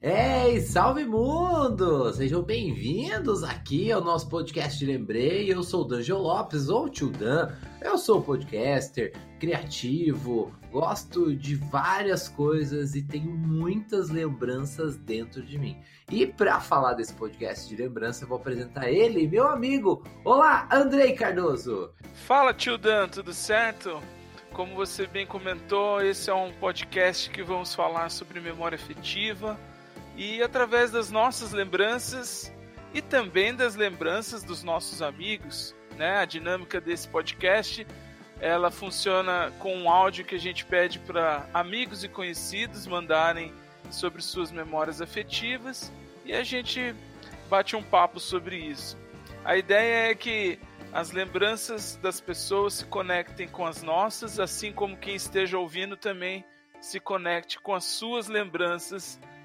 Ei, salve mundo! Sejam bem-vindos aqui ao nosso podcast Lembrei. Eu sou o Danjo Lopes, ou Tio Dan. Eu sou podcaster, criativo, gosto de várias coisas e tenho muitas lembranças dentro de mim. E para falar desse podcast de lembrança, eu vou apresentar ele, meu amigo. Olá, Andrei Cardoso! Fala, Tio Dan, tudo certo? Como você bem comentou, esse é um podcast que vamos falar sobre memória afetiva e através das nossas lembranças e também das lembranças dos nossos amigos, né? A dinâmica desse podcast, ela funciona com um áudio que a gente pede para amigos e conhecidos mandarem sobre suas memórias afetivas e a gente bate um papo sobre isso. A ideia é que as lembranças das pessoas se conectem com as nossas, assim como quem esteja ouvindo também se conecte com as suas lembranças